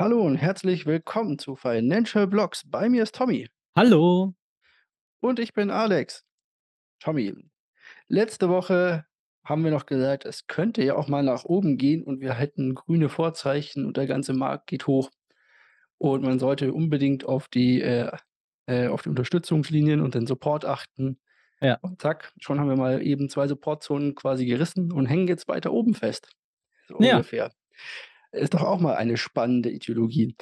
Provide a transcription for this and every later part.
Hallo und herzlich willkommen zu Financial Blocks. Bei mir ist Tommy Hallo. und ich bin Alex. Tommy, letzte Woche haben wir noch gesagt, es könnte ja auch mal nach oben gehen und wir hätten grüne Vorzeichen und der ganze Markt geht hoch und man sollte unbedingt auf die, äh, äh, auf die Unterstützungslinien und den Support achten. Ja. Und zack, schon haben wir mal eben 2 Supportzonen quasi gerissen und hängen jetzt weiter oben fest, so Ja. ungefähr. Ist doch auch mal eine spannende Ideologie.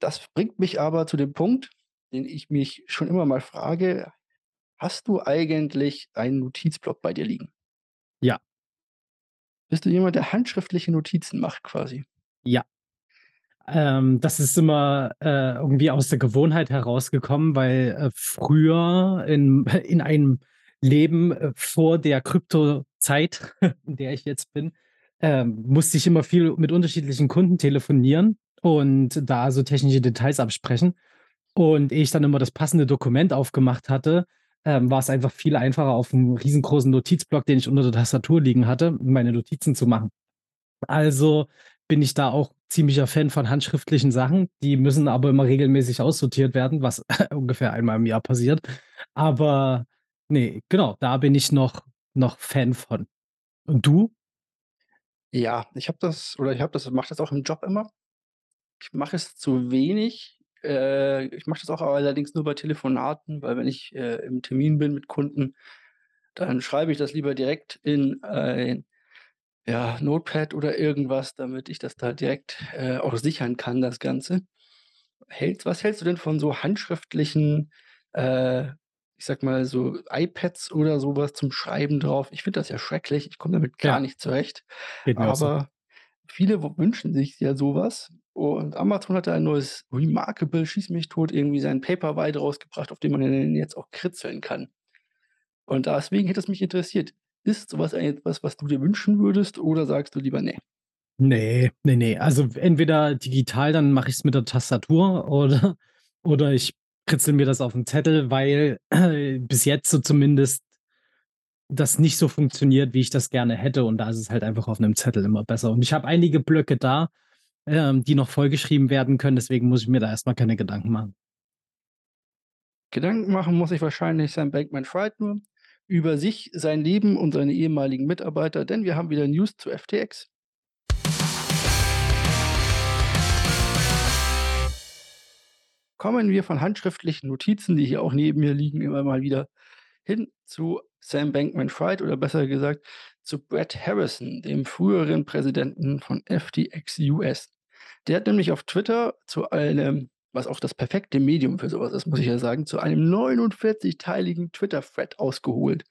Das bringt mich aber zu dem Punkt, den ich mich schon immer mal frage: Hast du eigentlich einen Notizblock bei dir liegen? Ja. Bist du jemand, der handschriftliche Notizen macht quasi? Ja. Ähm, das ist immer, äh, irgendwie aus der Gewohnheit herausgekommen, weil, äh, früher in in einem Leben, äh, vor der Kryptozeit, in der ich jetzt bin, ähm, musste ich immer viel mit unterschiedlichen Kunden telefonieren und da so technische Details absprechen. Und ehe ich dann immer das passende Dokument aufgemacht hatte, ähm, war es einfach viel einfacher, auf 'n riesengroßen Notizblock, den ich unter der Tastatur liegen hatte, meine Notizen zu machen. Also, bin ich da auch ziemlicher Fan von handschriftlichen Sachen. Die müssen aber immer regelmäßig aussortiert werden, was ungefähr einmal im Jahr passiert. Aber ne, genau, da bin ich noch noch Fan von. Und du? Ja, ich habe das oder ich habe das mache das auch im Job immer. Ich mache es zu wenig. Äh, ich mache das auch allerdings nur bei Telefonaten, weil wenn ich, äh, im Termin bin mit Kunden, dann schreibe ich das lieber direkt in ein, ja, Notepad oder irgendwas, damit ich das da direkt, äh, auch sichern kann, das Ganze. Hältst was hältst du denn von so handschriftlichen, äh, ich sage mal, so iPads oder so was zum Schreiben drauf? Ich finde das ja schrecklich. Ich komme damit gar Ja. nicht zurecht. Geht auch so. Aber viele wünschen sich ja so was und Amazon hat da ein neues Remarkable, schieß mich tot, irgendwie sein Paperwhite rausgebracht, auf dem man den jetzt auch kritzeln kann. Und deswegen hätte es mich interessiert. Ist so was eigentlich etwas, was du dir wünschen würdest oder sagst du lieber: „Ne?“ Ne, ne, ne. Also, entweder digital, dann mache ich's mit der Tastatur oder oder ich kritzel mir das auf 'n Zettel, weil bis jetzt so zumindest das nicht so funktioniert, wie ich das gerne hätte und da ist es halt einfach auf 'nem Zettel immer besser. Und ich habe einige Blöcke da, ähm, die noch vollgeschrieben werden können, deswegen muss ich mir da erst mal keine Gedanken machen. Gedanken machen muss sich wahrscheinlich Sam Bankman-Fried nur über sich, sein Leben und seine ehemaligen Mitarbeiter, denn wir haben wieder News zu FTX. Kommen wir von handschriftlichen Notizen, die hier auch neben mir liegen, immer mal wieder hin zu Sam Bankman-Fried oder besser gesagt zu Brett Harrison, dem früheren Präsidenten von FTX US. Der hat nämlich auf Twitter zu einem was auch das perfekte Medium für so was ist, muss ich ja sagen, zu einem 49-teiligen Twitter-Thread ausgeholt.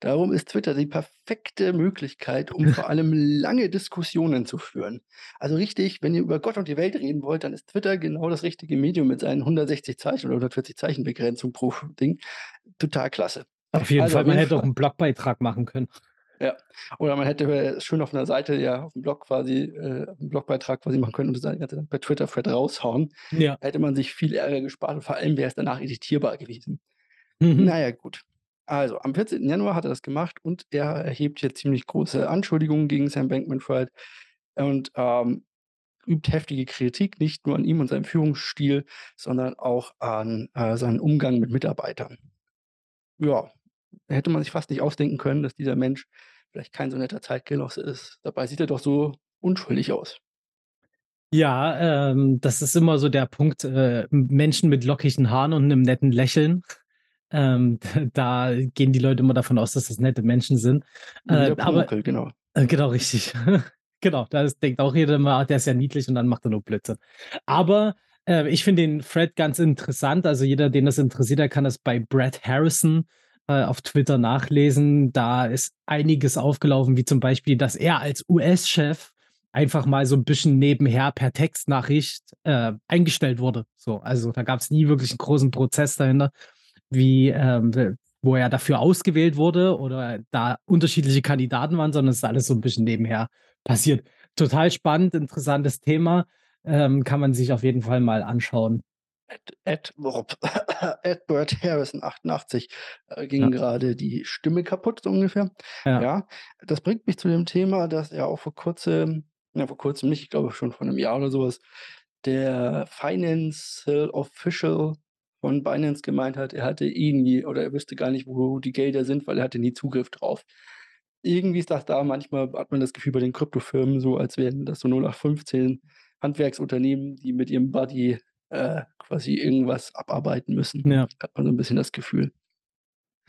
Darum ist Twitter die perfekte Möglichkeit, um vor allem lange Diskussionen zu führen. Also richtig, wenn ihr über Gott und die Welt reden wollt, dann ist Twitter genau das richtige Medium mit seinen 160 Zeichen oder 140 Zeichen Begrenzung pro Ding. Total klasse. Auf jeden Also, Fall, auf man hätte auch Fall 'n Blogbeitrag machen können. Ja. Oder man hätte, äh, schön auf 'ner Seite ja auf'm Blog quasi äh, 'n Blogbeitrag quasi machen können und das Ganze dann per Twitter-Thread raushauen. Ja. Hätte man sich viel Ärger gespart und vor allem wäre es danach editierbar gewesen. Mhm. Na ja, gut. Also, am 14. Januar hat er das gemacht und er erhebt hier ziemlich große Anschuldigungen gegen Sam Bankman-Fried und, ähm, übt heftige Kritik, nicht nur an ihm und seinem Führungsstil, sondern auch an, äh, seinen Umgang mit Mitarbeitern. Ja, hätte man sich fast nicht ausdenken können, dass dieser Mensch vielleicht kein so netter Zeitgenosse ist. Dabei sieht er doch so unschuldig aus. Ja, ähm, das ist immer so der Punkt, äh, Menschen mit lockigen Haaren und 'nem netten Lächeln. Ähm, da gehen die Leute immer davon aus, dass das nette Menschen sind. Äh, der aber Pumuckl, genau. äh, genau richtig. Genau, da denkt auch jeder immer: „Ah, der ist ja niedlich“ und dann macht er nur Blödsinn. Aber, äh, ich finde den Thread ganz interessant. Also, jeder, den das interessiert, der kann das bei Brett Harrison, äh, auf Twitter nachlesen. Da ist einiges aufgelaufen, wie zum Beispiel, dass er als US-Chef einfach mal so 'n bisschen nebenher per Textnachricht, äh, eingestellt wurde. So, also, da gab's nie wirklich 'n großen Prozess dahinter, wie, ähm, wo er dafür ausgewählt wurde oder da unterschiedliche Kandidaten waren, sondern es ist alles so 'n bisschen nebenher passiert. Total spannend, interessantes Thema, ähm, kann man sich auf jeden Fall mal anschauen. Ed Ed Edward Harrison 88, äh, ging Ja. grade die Stimme kaputt, so ungefähr. Ja. Ja, das bringt mich zu dem Thema, dass er auch vor Kurzem Ja, vor Kurzem nicht, ich glaube schon vor 'nem Jahr oder so was, der Financial Official von Binance gemeint hat, er hatte eh nie oder er wüsste gar nicht, wo die Gelder sind, weil er hatte nie Zugriff drauf. Irgendwie ist das da manchmal hat man das Gefühl bei den Kryptofirmen so, als wären das so 08/15 Handwerksunternehmen, die mit ihrem Buddy, äh, quasi irgendwas abarbeiten müssen. Ja. Hat man so 'n bisschen das Gefühl.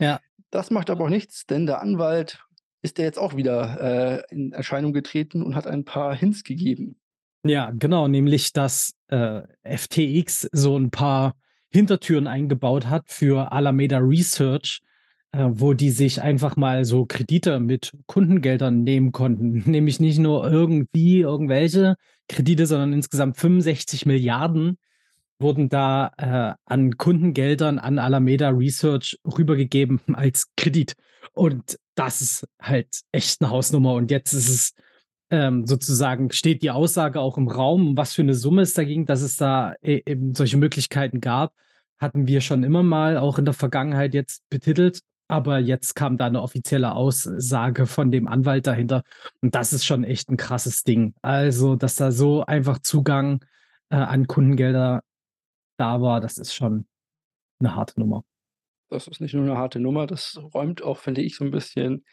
Ja. Das macht aber auch nichts, denn der Anwalt ist ja jetzt auch wieder, äh, in Erscheinung getreten und hat ein paar Hints gegeben. Ja, genau, nämlich, dass, äh, FTX so 'n paar Hintertüren eingebaut hat für Alameda Research, äh, wo die sich einfach mal so Kredite mit Kundengeldern nehmen konnten. Nämlich nicht nur irgendwie irgendwelche Kredite, sondern insgesamt 65.000.000.000 wurden da, äh, an Kundengeldern an Alameda Research rübergegeben als Kredit. Und das ist halt echt 'ne Hausnummer. Und jetzt ist es, ähm, sozusagen steht die Aussage auch im Raum, um was für 'ne Summe es da ging, dass es da e eben solche Möglichkeiten gab, hatten wir schon immer mal auch in der Vergangenheit jetzt betitelt. Aber jetzt kam da 'ne offizielle Aussage von dem Anwalt dahinter. Und das ist schon echt 'n krasses Ding. Also, dass da so einfach Zugang, äh, an Kundengelder da war, das ist schon 'ne harte Nummer. Das ist nicht nur 'ne harte Nummer, das räumt auch, finde ich, so 'n bisschen,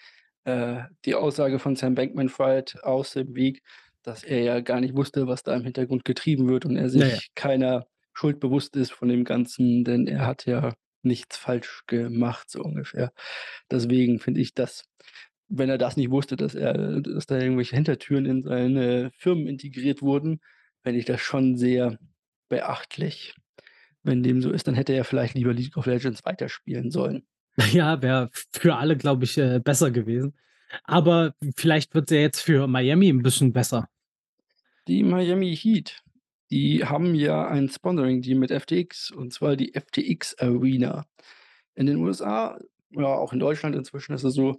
äh, die Aussage von Sam Bankman-Fried aus dem Weg, dass er ja gar nicht wusste, was da im Hintergrund getrieben wird und er sich keiner Schuld bewusst ist von dem Ganzen, denn er hat ja nichts falsch gemacht, so ungefähr. Deswegen finde ich, dass wenn er das nicht wusste, dass er dass da irgendwelche Hintertüren in seine Firmen integriert wurden, fände ich das schon sehr beachtlich. Wenn dem so ist, dann hätte er vielleicht lieber League of Legends weiterspielen sollen. Ja, wäre für alle, glaube ich, äh, besser gewesen. Aber vielleicht wird's ja jetzt für Miami 'n bisschen besser. Die Miami Heat, die haben ja ein Sponsoring-Deal mit FTX, und zwar die FTX Arena. In den USA, ja, auch in Deutschland inzwischen ist es so,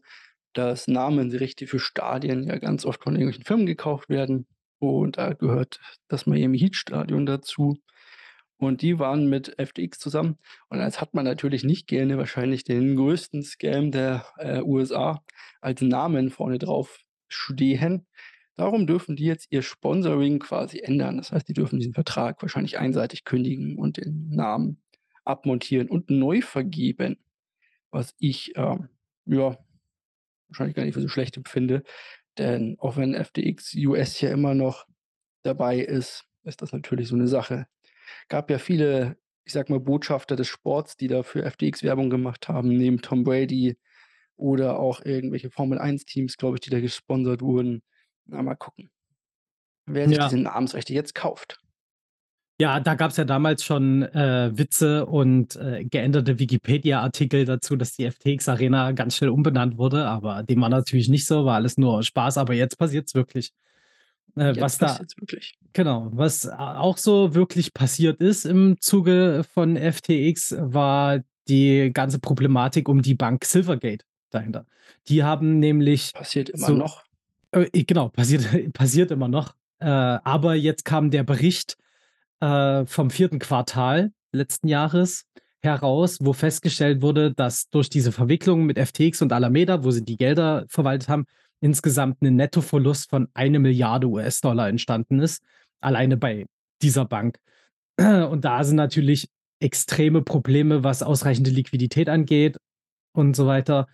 dass Namensrechte für Stadien ja ganz oft von irgendwelchen Firmen gekauft werden. Und da gehört das Miami Heat Stadion dazu. Und die waren mit FTX zusammen. Und jetzt hat man natürlich nicht gerne wahrscheinlich den größten Scam der, äh, USA als Namen vorne drauf stehen. Darum dürfen die jetzt ihr Sponsoring quasi ändern. Das heißt, die dürfen diesen Vertrag wahrscheinlich einseitig kündigen und den Namen abmontieren und neu vergeben. Was ich, ähm, ja, wahrscheinlich gar nicht für so schlecht empfinde. Denn auch wenn FTX US ja immer noch dabei ist, ist das natürlich so 'ne Sache. Gab ja viele, ich sage mal, Botschafter des Sports, die da für FTX Werbung gemacht haben, neben Tom Brady oder auch irgendwelche Formel-1-Teams, glaube ich, die da gesponsert wurden. Na, mal gucken wer sich Ja. diese Namensrechte jetzt kauft. Ja, da gab's ja damals schon, äh, Witze und, äh, geänderte Wikipedia-Artikel dazu, dass die FTX Arena ganz schnell umbenannt wurde, aber dem war natürlich nicht so, war alles nur Spaß, aber jetzt passiert's wirklich. Äh, was da genau, was auch so wirklich passiert ist im Zuge von FTX, war die ganze Problematik um die Bank Silvergate dahinter. Die haben nämlich Passiert immer so noch. äh, genau, passiert passiert immer noch. Äh, aber jetzt kam der Bericht, äh, vom 4. Quartal letzten Jahres heraus, wo festgestellt wurde, dass durch diese Verwicklung mit FTX und Alameda, wo sie die Gelder verwaltet haben, insgesamt 'nen Nettoverlust von 1.000.000.000 US-Dollar entstanden ist, alleine bei dieser Bank. Und da sind natürlich extreme Probleme, was ausreichende Liquidität angeht und so weiter.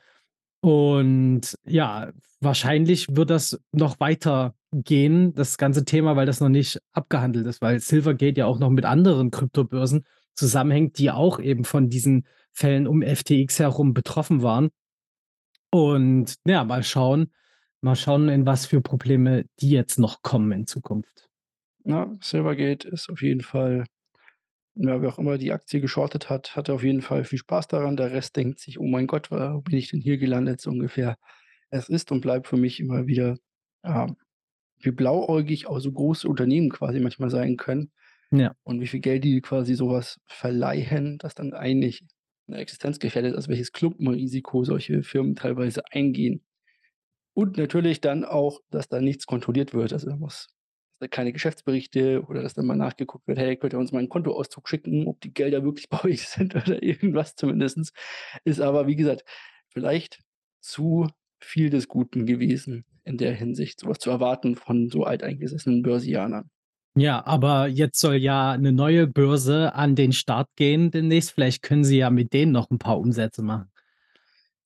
Und ja, wahrscheinlich wird das noch weitergehen, das ganze Thema, weil das noch nicht abgehandelt ist, weil Silvergate ja auch noch mit anderen Kryptobörsen zusammenhängt, die auch eben von diesen Fällen um FTX herum betroffen waren. Und ja, mal schauen mal schauen, in was für Probleme die jetzt noch kommen in Zukunft. Ja, Silvergate ist auf jeden Fall ja, wer auch immer die Aktie geschortet hat, hatte auf jeden Fall viel Spaß daran. Der Rest denkt sich: „Oh mein Gott, wa wo bin ich denn hier gelandet?“ So ungefähr. Es ist und bleibt für mich immer wieder, ähm, wie blauäugig auch so große Unternehmen quasi manchmal sein können Ja. und wie viel Geld die quasi so was verleihen, das dann eigentlich 'ne Existenz gefährdet, also welches Klumpenrisiko solche Firmen teilweise eingehen. Und natürlich dann auch, dass da nichts kontrolliert wird. Also, da muss da keine Geschäftsberichte oder dass dann mal nachgeguckt wird: „Hey, könnt ihr uns mal 'n Kontoauszug schicken, ob die Gelder wirklich bei euch sind oder irgendwas zumindest.“ Ist aber, wie gesagt, vielleicht zu viel des Guten gewesen in der Hinsicht, so was zu erwarten von so alteingesessenen Börsianern. Ja, aber jetzt soll ja 'ne neue Börse an den Start gehen demnächst. Vielleicht können Sie ja mit denen noch 'n paar Umsätze machen.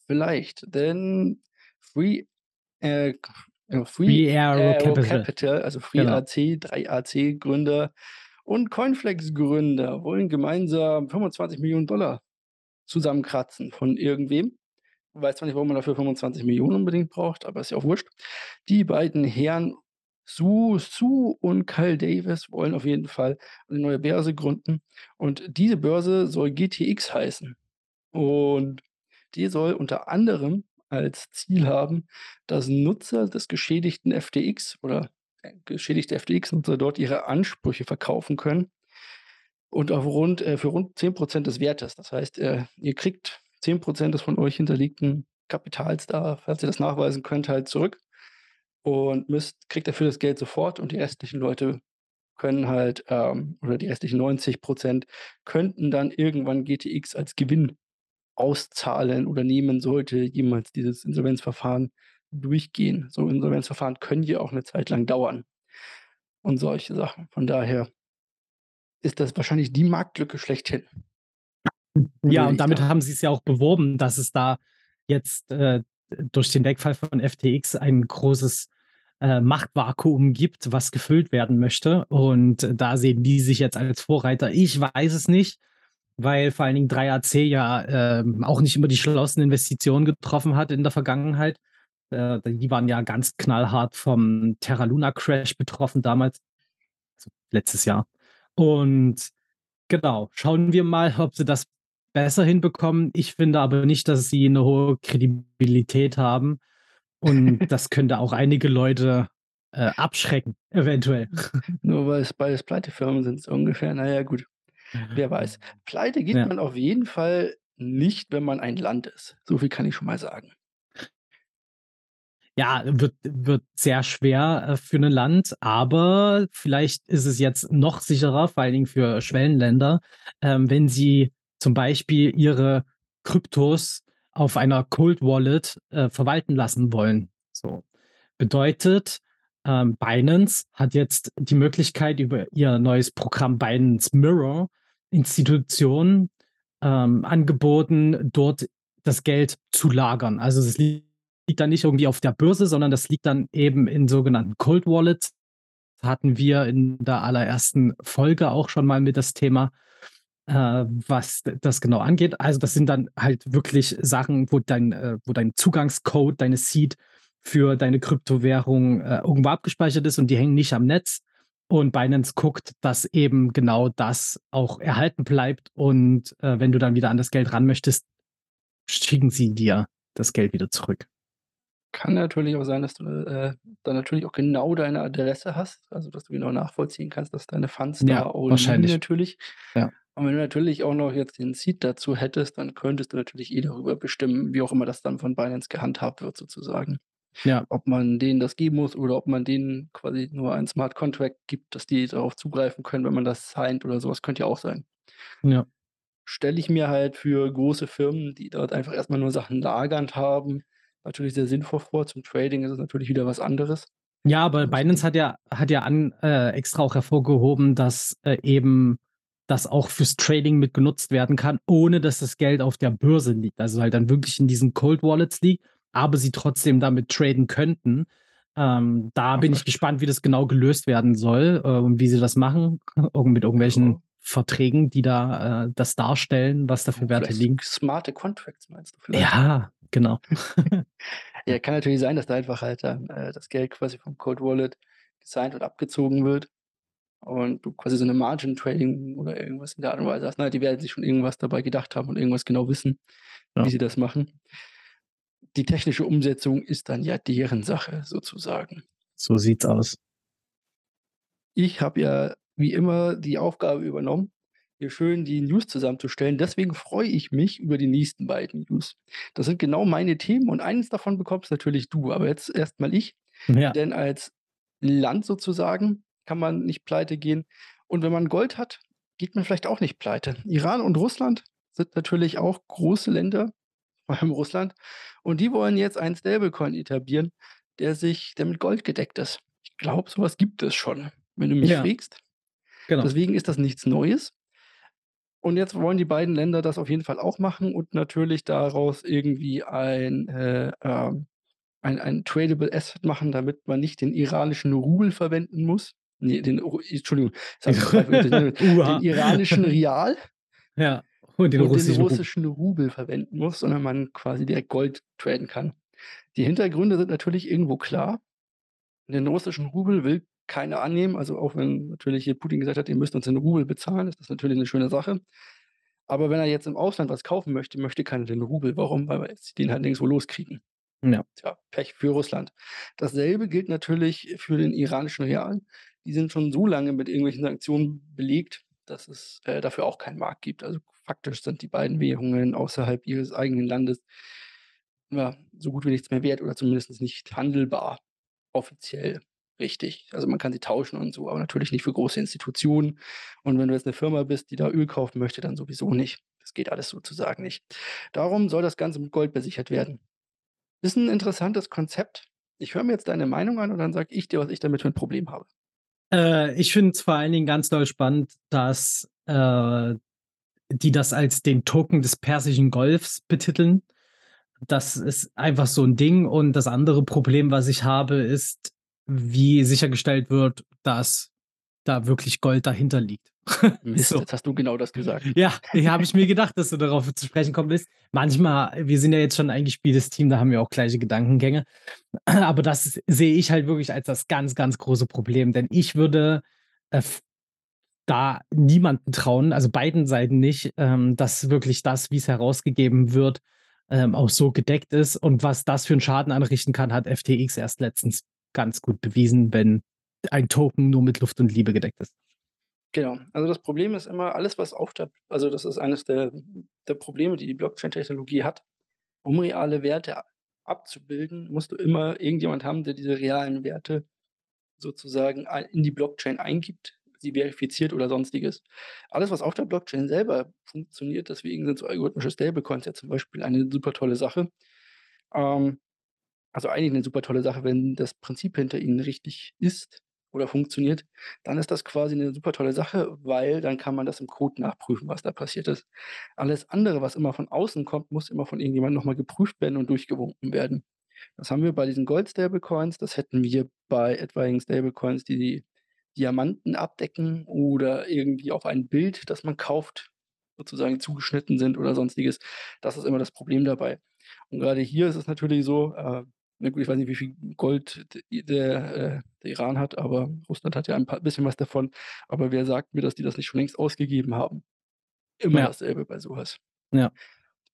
Vielleicht, denn Free äh, äh, Free Three Arrow Arrow Capital. Capital, also Genau. FreeAC, 3AC-Gründer und Cornflakes-Gründer wollen gemeinsam 25.000.000 $ zusammenkratzen von irgendwem. Weiß zwar nicht, warum man dafür 25.000.000 unbedingt braucht, aber ist ja auch wurscht. Die beiden Herren Su Su und Kyle Davis wollen auf jeden Fall 'ne neue Börse gründen und diese Börse soll GTX heißen. Und die soll unter anderem als Ziel haben, dass Nutzer des geschädigten FTX oder, äh, geschädigte FTX-Nutzer dort ihre Ansprüche verkaufen können und auf rund äh, für rund 10 % des Wertes. Das heißt, äh, ihr kriegt 10 % des von euch hinterlegten Kapitals da, falls ihr das nachweisen könnt, halt zurück und müsst kriegt dafür das Geld sofort und die restlichen Leute können halt, ähm oder die restlichen 90 % könnten dann irgendwann GTX als Gewinn auszahlen oder nehmen, sollte jemals dieses Insolvenzverfahren durchgehen. So Insolvenzverfahren können ja auch 'ne Zeit lang dauern und solche Sachen. Von daher ist das wahrscheinlich die Marktlücke schlechthin. Ja, und damit sagen. haben sie's ja auch beworben, dass es da jetzt, äh, durch den Wegfall von FTX ein großes, äh, Machtvakuum gibt, was gefüllt werden möchte. Und da sehen die sich jetzt als Vorreiter. Ich weiß es nicht, weil vor allen Dingen 3AC ja, ähm, auch nicht immer die schlauesten Investitionen getroffen hat in der Vergangenheit. Äh, die waren ja ganz knallhart vom Terra Luna Crash betroffen damals. Also, letztes Jahr. Und genau, schauen wir mal, ob sie das besser hinbekommen. Ich finde aber nicht, dass sie 'ne hohe Kredibilität haben und das könnte auch einige Leute, äh, abschrecken, eventuell. Nur weil es beides Pleitefirmen sind so ungefähr. Na ja, gut. Wer weiß. Pleite geht Ja. man auf jeden Fall nicht, wenn man ein Land ist. So viel kann ich schon mal sagen. Ja, wird wird sehr schwer, äh, für 'nen Land, aber vielleicht ist es jetzt noch sicherer, vor allen Dingen für Schwellenländer, ähm, wenn sie zum Beispiel ihre Kryptos auf einer Cold Wallet, äh, verwalten lassen wollen. So. Bedeutet, ähm, Binance hat jetzt die Möglichkeit, über ihr neues Programm Binance Mirror Institutionen, ähm, angeboten, dort das Geld zu lagern. Also, es liegt dann nicht irgendwie auf der Börse, sondern das liegt dann eben in sogenannten Cold Wallets. Hatten wir in der allerersten Folge auch schon mal mit das Thema, äh, was das genau angeht. Also, das sind dann halt wirklich Sachen, wo dein äh, wo dein Zugangscode, deine Seed für deine Kryptowährung, äh, irgendwo abgespeichert ist und die hängen nicht am Netz. Und Binance guckt, dass eben genau das auch erhalten bleibt und, äh, wenn du dann wieder an das Geld ran möchtest, schicken sie dir das Geld wieder zurück. Kann natürlich auch sein, dass du, äh, dann natürlich auch genau deine Adresse hast, also, dass du genau nachvollziehen kannst, dass deine Funds da Ja, auch liegen wahrscheinlich. natürlich. Ja. Und wenn du natürlich auch noch jetzt den Seed dazu hättest, dann könntest du natürlich eh darüber bestimmen, wie auch immer das dann von Binance gehandhabt wird sozusagen. Ja. Ob man denen das geben muss oder ob man denen quasi nur ein Smart Contract gibt, dass die darauf zugreifen können, wenn man das signed oder so was, könnte ja auch sein. Ja. Stelle ich mir halt für große Firmen, die dort einfach erst mal nur Sachen lagernd haben, natürlich sehr sinnvoll vor. Zum Trading ist es natürlich wieder was anderes. Ja, aber Binance hat ja hat ja an äh, extra auch hervorgehoben, dass, äh, eben das auch fürs Trading mit genutzt werden kann, ohne dass das Geld auf der Börse liegt. Also, halt dann wirklich in diesen Cold Wallets liegt, aber sie trotzdem damit traden könnten. Ähm, da bin ich gespannt, wie das genau gelöst werden soll, äh, und wie sie das machen, irgend mit irgendwelchen. Verträgen, die da, äh, das darstellen, was da für Werte Vielleicht liegen. smarte Contracts meinst du vielleicht? Ja, genau. Ja, kann natürlich sein, dass da einfach halt dann, äh, das Geld quasi vom Cold Wallet gesigned und abgezogen wird und du quasi so 'ne Margin Trading oder irgendwas in der Art und Weise hast. Na, die werden sich schon irgendwas dabei gedacht haben und irgendwas genau wissen, wie Ja. sie das machen. Die technische Umsetzung ist dann ja deren Sache sozusagen. So sieht's aus. Ich habe ja wie immer die Aufgabe übernommen, hier schön die News zusammenzustellen. Deswegen freue ich mich über die nächsten beiden News. Das sind genau meine Themen und eins davon bekommst natürlich du, aber jetzt erst mal ich. Ja. Denn als Land sozusagen kann man nicht pleitegehen. Und wenn man Gold hat, geht man vielleicht auch nicht pleite. Iran und Russland sind natürlich auch große Länder, vor allem Russland. Und die wollen jetzt einen Stablecoin etablieren, der sich der mit Gold gedeckt ist. Ich glaube, so was gibt es schon, wenn du mich Ja. frägst. Genau. Deswegen ist das nichts Neues. Und jetzt wollen die beiden Länder das auf jeden Fall auch machen und natürlich daraus irgendwie ein, äh, ähm ein ein tradable Asset machen, damit man nicht den iranischen Rubel verwenden muss. Ne, den Ru Entschuldigung, den iranischen Rial Ja, und den und den russischen Rubel. russischen Rubel verwenden muss, sondern man quasi direkt Gold traden kann. Die Hintergründe sind natürlich irgendwo klar. Den russischen Rubel will keiner annehmen, also auch wenn natürlich hier Putin gesagt hat: „Ihr müsst uns in Rubel bezahlen“, ist das natürlich 'ne schöne Sache. Aber wenn er jetzt im Ausland was kaufen möchte, möchte keiner den Rubel. Warum? Weil wir jetzt den halt nirgendswo loskriegen. Ja. Tja, Pech für Russland. Dasselbe gilt natürlich für den iranischen Rial. Die sind schon so lange mit irgendwelchen Sanktionen belegt, dass es, äh, dafür auch keinen Markt gibt. Also, faktisch sind die beiden Währungen außerhalb ihres eigenen Landes ja, so gut wie nichts mehr wert oder zumindest nicht handelbar, offiziell richtig. Also, man kann sie tauschen und so, aber natürlich nicht für große Institutionen. Und wenn du jetzt 'ne Firma bist, die da Öl kaufen möchte, dann sowieso nicht. Das geht alles sozusagen nicht. Darum soll das Ganze mit Gold besichert werden. Ist 'n interessantes Konzept. Ich höre mir jetzt deine Meinung an und dann sage ich dir, was ich damit für 'n Problem habe. Äh, ich finde es vor allen Dingen ganz doll spannend, dass, äh, die das als den Token des Persischen Golfs betiteln. Das ist einfach so 'n Ding. Und das andere Problem, was ich habe, ist, wie sichergestellt wird, dass da wirklich Gold dahinter liegt. Mist, So. jetzt hast du genau das gesagt. Ja, habe ich mir gedacht, dass du darauf zu sprechen kommen willst. Manchmal wir sind ja jetzt schon ein eingespieltes Team, da haben wir auch gleiche Gedankengänge. Aber das sehe ich halt wirklich als das ganz, ganz große Problem, denn ich würde, äh, da niemanden trauen, also beiden Seiten nicht, ähm, dass wirklich das, wie's herausgegeben wird, ähm, auch so gedeckt ist. Und was das für 'n Schaden anrichten kann, hat FTX erst letztens ganz gut bewiesen, wenn ein Token nur mit Luft und Liebe gedeckt ist. Genau. Also, das Problem ist immer, alles, was auf der also, das ist eines der der Probleme, die die Blockchain-Technologie hat. Um reale Werte abzubilden, musst du immer irgendjemand haben, der diese realen Werte sozusagen in die Blockchain eingibt, sie verifiziert oder Sonstiges. Alles, was auf der Blockchain selber funktioniert deswegen sind so algorithmische Stablecoins ja zum Beispiel eine super tolle Sache. Ähm, also, eigentlich 'ne super tolle Sache, wenn das Prinzip hinter ihnen richtig ist oder funktioniert, dann ist das quasi 'ne super tolle Sache, weil dann kann man das im Code nachprüfen, was da passiert ist. Alles andere, was immer von außen kommt, muss immer von irgendjemandem noch mal geprüft werden und durchgewunken werden. Das haben wir bei diesen Gold-Stablecoins, das hätten wir bei etwaigen Stablecoins, die die Diamanten abdecken oder irgendwie auf ein Bild, das man kauft, sozusagen zugeschnitten sind oder Sonstiges. Das ist immer das Problem dabei. Und grade hier ist es natürlich so, äh na gut, ich weiß nicht, wie viel Gold der äh, der Iran hat, aber Russland hat ja ein paar bisschen was davon. Aber wer sagt mir, dass die das nicht schon längst ausgegeben haben? Immer Ja. dasselbe bei so was. Ja.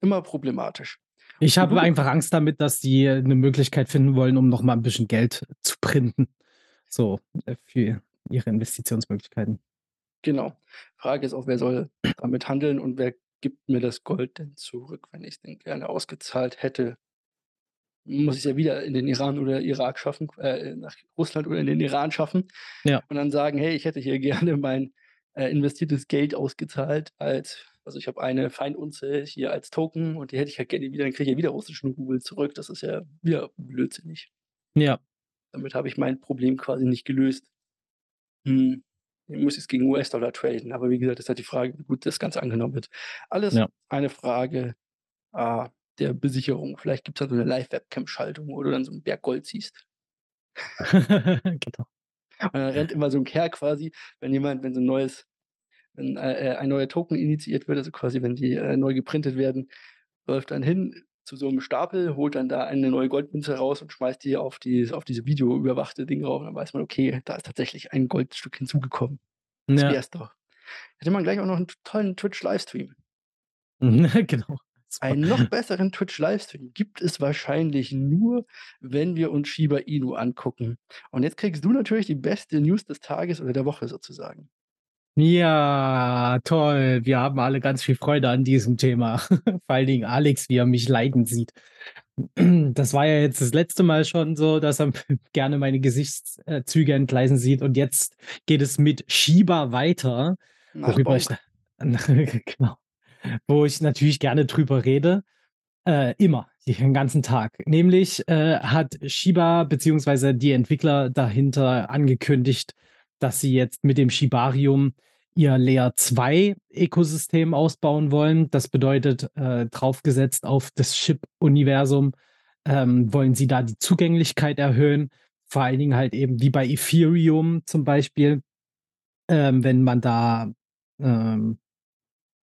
Immer problematisch. Ich habe be einfach Angst damit, dass die 'ne Möglichkeit finden wollen, um noch mal 'n bisschen Geld zu printen, so, äh, für ihre Investitionsmöglichkeiten. Genau. Frage ist auch, wer soll damit handeln und wer gibt mir das Gold denn zurück, wenn ich's denn gerne ausgezahlt hätte? Muss ich's ja wieder in den Iran oder Irak schaffen äh, nach Russland oder in den Iran schaffen Ja. und dann sagen: „Hey, ich hätte hier gerne mein, äh, investiertes Geld ausgezahlt als also, ich habe eine Feinunze hier als Token und die hätte ich halt gerne wieder, dann kriege ich ja wieder russischen Rubel zurück.“ Das ist ja wieder blödsinnig. Ja. Damit habe ich mein Problem quasi nicht gelöst. Hm, dann muss ich's gegen US-Dollar traden, aber wie gesagt, ist halt die Frage, wie gut das Ganze angenommen wird. Alles Ja. eine Frage, ah, der Besicherung. Vielleicht gibt's da so 'ne Live-Webcam-Schaltung, wo du dann so 'n Berg Gold siehst. Genau. Und dann rennt immer so 'n Kerl quasi, wenn jemand wenn so 'n neues wenn, äh, äh, ein neuer Token initiiert wird, also, quasi, wenn die, äh, neu geprintet werden, läuft dann hin zu so 'nem Stapel, holt dann da eine neue Goldmünze raus und schmeißt die auf die auf diese videoüberwachte Ding rauf. Dann weiß man: „Okay, da ist tatsächlich ein Goldstück hinzugekommen.“ Das Ja. wär's doch. Hätte man gleich auch noch 'n t tollen Twitch-Livestream. Genau. Einen noch besseren Twitch-Livestream gibt es wahrscheinlich nur, wenn wir uns Shiba Inu angucken. Und jetzt kriegst du natürlich die beste News des Tages oder der Woche sozusagen. Ja, toll. Wir haben alle ganz viel Freude an diesem Thema. Vor allen Dingen Alex, wie er mich leiden sieht. Das war ja jetzt das letzte Mal schon so, dass er gerne meine Gesichts äh, Züge entgleisen sieht und jetzt geht es mit Shiba weiter, Nach worüber ich Bonk. genau, wo ich natürlich gerne drüber rede. Äh, immer, den ganzen Tag. Nämlich, äh, hat Shiba beziehungsweise die Entwickler dahinter angekündigt, dass sie jetzt mit dem Shibarium ihr Layer 2 Ökosystem ausbauen wollen. Das bedeutet, äh, draufgesetzt auf das SHIB-Universum, ähm, wollen sie da die Zugänglichkeit erhöhen. Vor allen Dingen halt eben wie bei Ethereum zum Beispiel, ähm, wenn man da, ähm,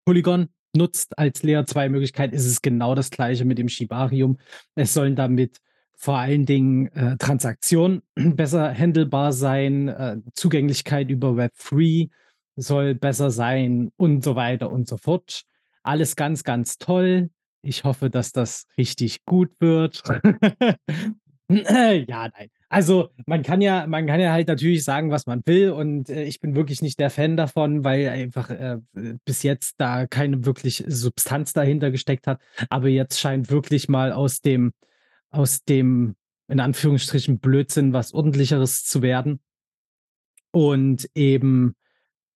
Polygon nutzt als Layer 2 Möglichkeit, ist es genau das Gleiche mit dem Shibarium. Es sollen damit vor allen Dingen, äh, Transaktionen besser handelbar sein, äh, Zugänglichkeit über Web3 soll besser sein und so weiter und so fort. Alles ganz, ganz toll. Ich hoffe, dass das richtig gut wird. Ja, nein. Also, man kann ja man kann ja halt natürlich sagen, was man will und, äh, ich bin wirklich nicht der Fan davon, weil einfach, äh, bis jetzt da keine wirklich Substanz dahinter gesteckt hat. Aber jetzt scheint wirklich mal aus dem aus dem, in Anführungsstrichen, Blödsinn was Ordentlicheres zu werden. Und eben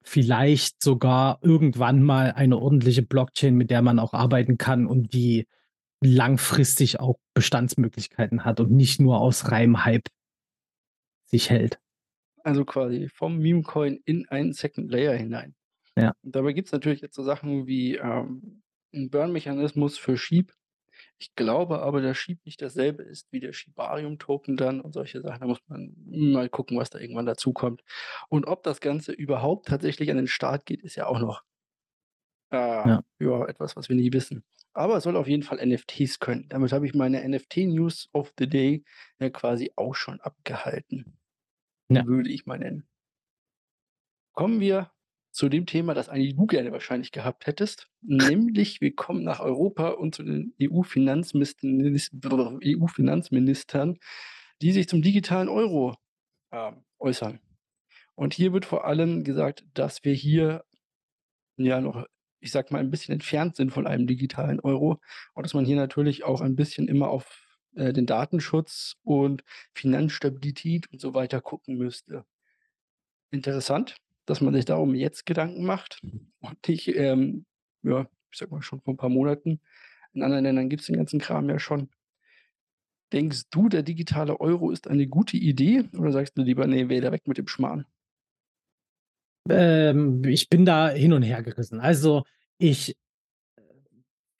vielleicht sogar irgendwann mal eine ordentliche Blockchain, mit der man auch arbeiten kann und die langfristig auch Bestandsmöglichkeiten hat und nicht nur aus reinem Hype sich hält. Also quasi vom Meme-Coin in einen Second Layer hinein. Ja. Und dabei gibt's natürlich jetzt so Sachen wie, ähm, 'n Burn-Mechanismus für SHIB. Ich glaube aber, dass SHIB nicht dasselbe ist wie der Shibarium-Token dann und solche Sachen. Da muss man mal gucken, was da irgendwann dazukommt. Und ob das Ganze überhaupt tatsächlich an den Start geht, ist ja auch noch äh, Ja. ja, etwas, was wir nie wissen. Aber es soll auf jeden Fall NFTs können. Damit habe ich meine NFT-News of the Day ja quasi auch schon abgehalten, Ja. würde ich mal nennen. Kommen wir zu dem Thema, das eigentlich du gerne wahrscheinlich gehabt hättest, nämlich wir kommen nach Europa und zu den EU-Finanzminis EU-Finanzministern, die sich zum digitalen Euro, ähm, äußern. Und hier wird vor allem gesagt, dass wir hier ja noch, ich sage mal, ein bisschen entfernt sind von einem digitalen Euro und dass man hier natürlich auch ein bisschen immer auf, äh, den Datenschutz und Finanzstabilität und so weiter gucken müsste. Interessant, dass man sich darum jetzt Gedanken macht und nicht, ähm, ja, ich sage mal, schon vor 'n paar Monaten. In anderen Ländern gibt's den ganzen Kram ja schon. Denkst du, der digitale Euro ist eine gute Idee oder sagst du lieber: „Ne, wieder weg mit dem Schmarrn?“ Ähm, ich bin da hin und her gerissen. Also, ich, äh,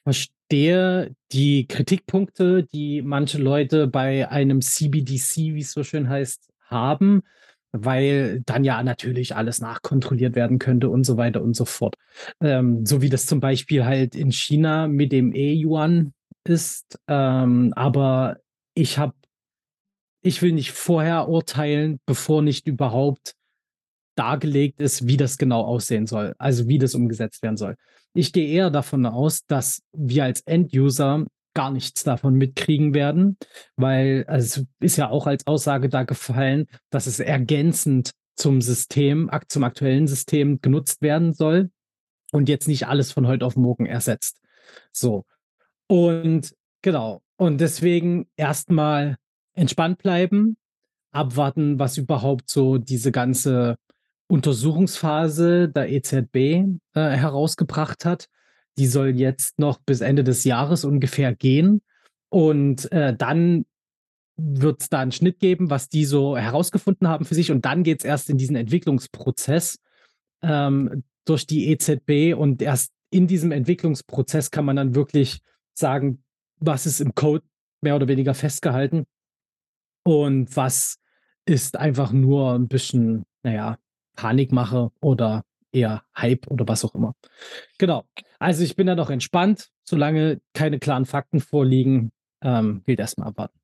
verstehe die Kritikpunkte, die manche Leute bei einem CBDC, wie's so schön heißt, haben, weil dann ja natürlich alles nachkontrolliert werden könnte und so weiter und so fort. Ähm, so wie das zum Beispiel halt in China mit dem E-Yuan ist. Ähm, aber ich habe ich will nicht vorher urteilen, bevor nicht überhaupt dargelegt ist, wie das genau aussehen soll, also wie das umgesetzt werden soll. Ich gehe eher davon aus, dass wir als End-User gar nichts davon mitkriegen werden, weil also, es ist ja auch als Aussage da gefallen, dass es ergänzend zum System zum aktuellen System genutzt werden soll und jetzt nicht alles von heute auf morgen ersetzt. So. Und genau. Und deswegen erst mal entspannt bleiben, abwarten, was überhaupt so diese ganze Untersuchungsphase der EZB, äh, herausgebracht hat. Die soll jetzt noch bis Ende des Jahres ungefähr gehen. Und, äh, dann wird's da 'n Schnitt geben, was die so herausgefunden haben für sich. Und dann geht's erst in diesen Entwicklungsprozess, ähm, durch die EZB. Und erst in diesem Entwicklungsprozess kann man dann wirklich sagen, was ist im Code mehr oder weniger festgehalten und was ist einfach nur 'n bisschen, na Panikmache oder eher Hype oder was auch immer. Genau. Also, ich bin da noch entspannt, solange keine klaren Fakten vorliegen, ähm, gilt erst mal abwarten.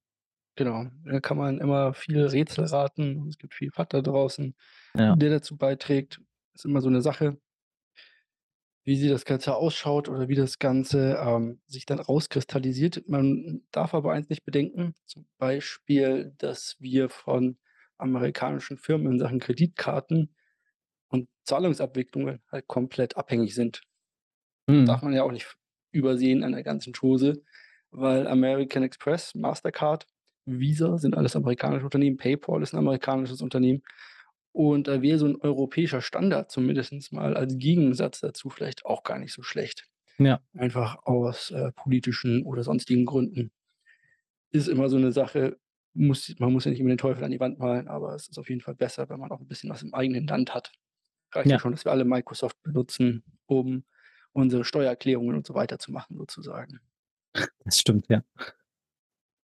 Genau, da kann man immer viel Rätsel raten. Es gibt viel FAT da draußen, Ja. der dazu beiträgt. Ist immer so 'ne Sache wie sie das Ganze ausschaut oder wie das Ganze, ähm, sich dann rauskristallisiert. Man darf aber eins nicht bedenken, zum Beispiel, dass wir von amerikanischen Firmen in Sachen Kreditkarten Zahlungsabwicklungen halt komplett abhängig sind. Darf Mhm. man ja auch nicht übersehen an der ganzen Chose, weil American Express, Mastercard, Visa sind alles amerikanische Unternehmen, PayPal ist 'n amerikanisches Unternehmen. Und da wäre so 'n europäischer Standard zumindest mal als Gegensatz dazu vielleicht auch gar nicht so schlecht. Ja. Einfach aus, äh, politischen oder sonstigen Gründen. Ist immer so 'ne Sache, muss man muss ja nicht immer den Teufel an die Wand malen, aber es ist auf jeden Fall besser, wenn man auch 'n bisschen was im eigenen Land hat. Reicht ja Ja. schon, dass wir alle Microsoft benutzen, um unsere Steuererklärungen und so weiter zu machen sozusagen. Das stimmt, ja.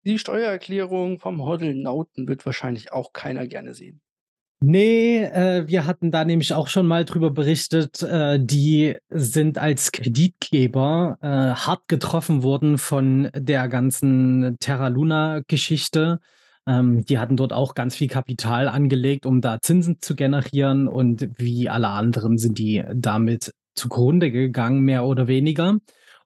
Die Steuererklärung vom Hoddelnauten wird wahrscheinlich auch keiner gerne sehen. Ne, äh, wir hatten da nämlich auch schon mal drüber berichtet. Äh, die sind als Kreditgeber, äh, hart getroffen worden von der ganzen Terra Luna Geschichte. Ähm, die hatten dort auch ganz viel Kapital angelegt, um da Zinsen zu generieren und wie alle anderen sind die damit zugrunde gegangen, mehr oder weniger.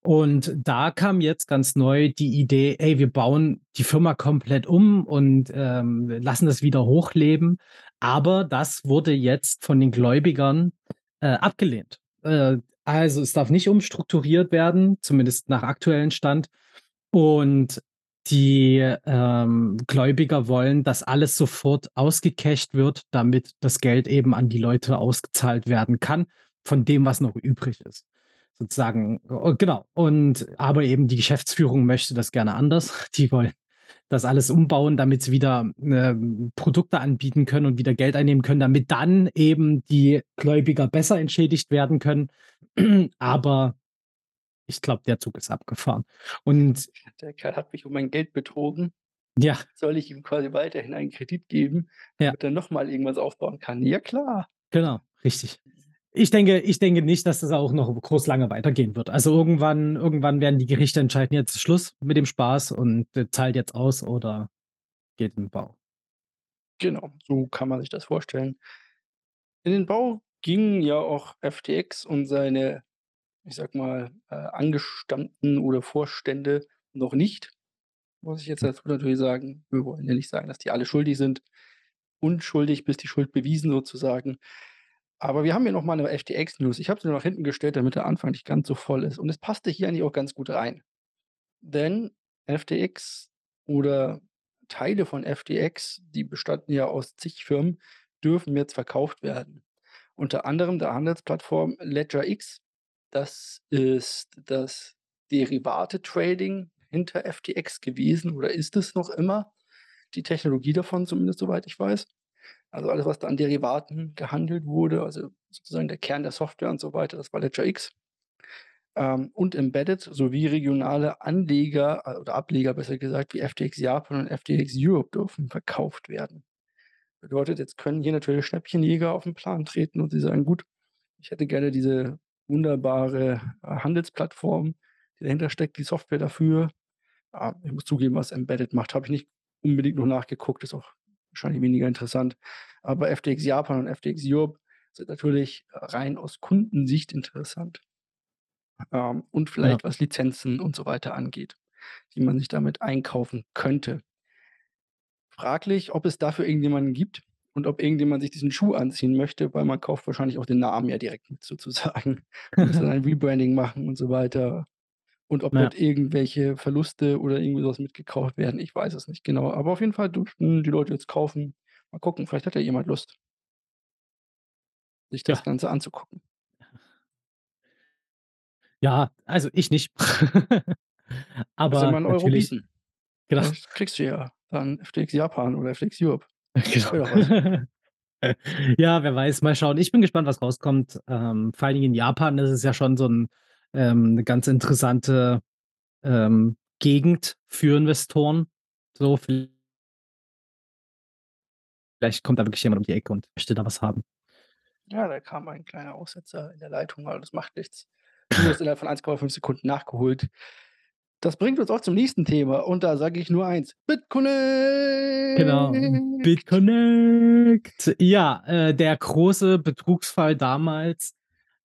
Und da kam jetzt ganz neu die Idee: „Ey, wir bauen die Firma komplett um und, ähm, lassen das wieder hochleben.“ Aber das wurde jetzt von den Gläubigern, äh, abgelehnt. Äh, also, es darf nicht umstrukturiert werden, zumindest nach aktuellem Stand. Und die, ähm, Gläubiger wollen, dass alles sofort ausgecasht wird, damit das Geld eben an die Leute ausgezahlt werden kann, von dem, was noch übrig ist. Sozusagen o genau. Und aber eben die Geschäftsführung möchte das gerne anders. Die wollen das alles umbauen, damit sie wieder, ähm, Produkte anbieten können und wieder Geld einnehmen können, damit dann eben die Gläubiger besser entschädigt werden können. Aber ich glaube, der Zug ist abgefahren. Und Der Kerl hat mich um mein Geld betrogen. Ja. Soll ich ihm quasi weiterhin einen Kredit geben, Ja. damit er noch mal irgendwas aufbauen kann? Ja klar. Genau, richtig. Ich denke ich denke nicht, dass das auch noch groß lange weitergehen wird. Also, irgendwann irgendwann werden die Gerichte entscheiden: „Jetzt Schluss mit dem Spaß und, äh, zahlt jetzt aus oder geht in 'n Bau.“ Genau, so kann man sich das vorstellen. In den Bau gingen ja auch FTX und seine, ich sage mal, äh, Angestammten oder Vorstände noch nicht. Muss ich jetzt dazu natürlich sagen. Wir wollen ja nicht sagen, dass die alle schuldig sind. Unschuldig, bis die Schuld bewiesen sozusagen. Aber wir haben hier noch mal 'ne FTX-News. Ich habe sie nur nach hinten gestellt, damit der Anfang nicht ganz so voll ist. Und es passte hier eigentlich auch ganz gut rein. Denn FTX oder Teile von FTX, die bestanden ja aus zig Firmen, dürfen jetzt verkauft werden. Unter anderem der Handelsplattform LedgerX. Das ist das Derivate-Trading hinter FTX gewesen oder ist es noch immer. Die Technologie davon zumindest, soweit ich weiß. Also, alles, was da an Derivaten gehandelt wurde, also sozusagen der Kern der Software und so weiter, das war LedgerX. Ähm, und Embedded sowie regionale Anleger äh, oder Ableger besser gesagt, wie FTX Japan und FTX Europe dürfen verkauft werden. Bedeutet, jetzt können hier natürlich Schnäppchenjäger auf 'n Plan treten und sie sagen: „Gut, ich hätte gerne diese wunderbare, äh, Handelsplattform, die dahinter steckt, die Software dafür.“ Ah, ich muss zugeben, was Embedded macht, habe ich nicht unbedingt noch nachgeguckt, ist auch wahrscheinlich weniger interessant. Aber FTX Japan und FTX Europe sind natürlich rein aus Kundensicht interessant. Ähm, und Ja. vielleicht was Lizenzen und so weiter angeht, die man sich damit einkaufen könnte. Fraglich, ob es dafür irgendjemanden gibt und ob irgendjemand sich diesen Schuh anziehen möchte, weil man kauft wahrscheinlich auch den Namen ja direkt mit sozusagen. Muss dann ein Rebranding machen und so weiter. Und ob Ja. dort irgendwelche Verluste oder irgendwie so was mitgekauft werden, ich weiß es nicht genau. Aber auf jeden Fall durften die Leute jetzt kaufen. Mal gucken, vielleicht hat ja jemand Lust sich das Ja. Ganze anzugucken. Ja, also ich nicht. Aber 'n Euro natürlich bieten. genau. Vielleicht kriegst du ja dann FTX Japan oder FTX Europe. Genau. Ja, wer weiß, mal schauen. Ich bin gespannt, was rauskommt. Ähm, vor allen Dingen in Japan ist es ja schon so 'n ähm, 'ne ganz interessante, ähm, Gegend für Investoren. So viel vielleicht kommt da wirklich jemand um die Ecke und möchte da was haben. Ja, da kam ein kleiner Aussetzer in der Leitung, aber das macht nichts. Du hast innerhalb von 1,5 Sekunden nachgeholt. Das bringt uns auch zum nächsten Thema und da sage ich nur eins: Genau, BitConnect. BitConnect. Ja, äh, der große Betrugsfall damals,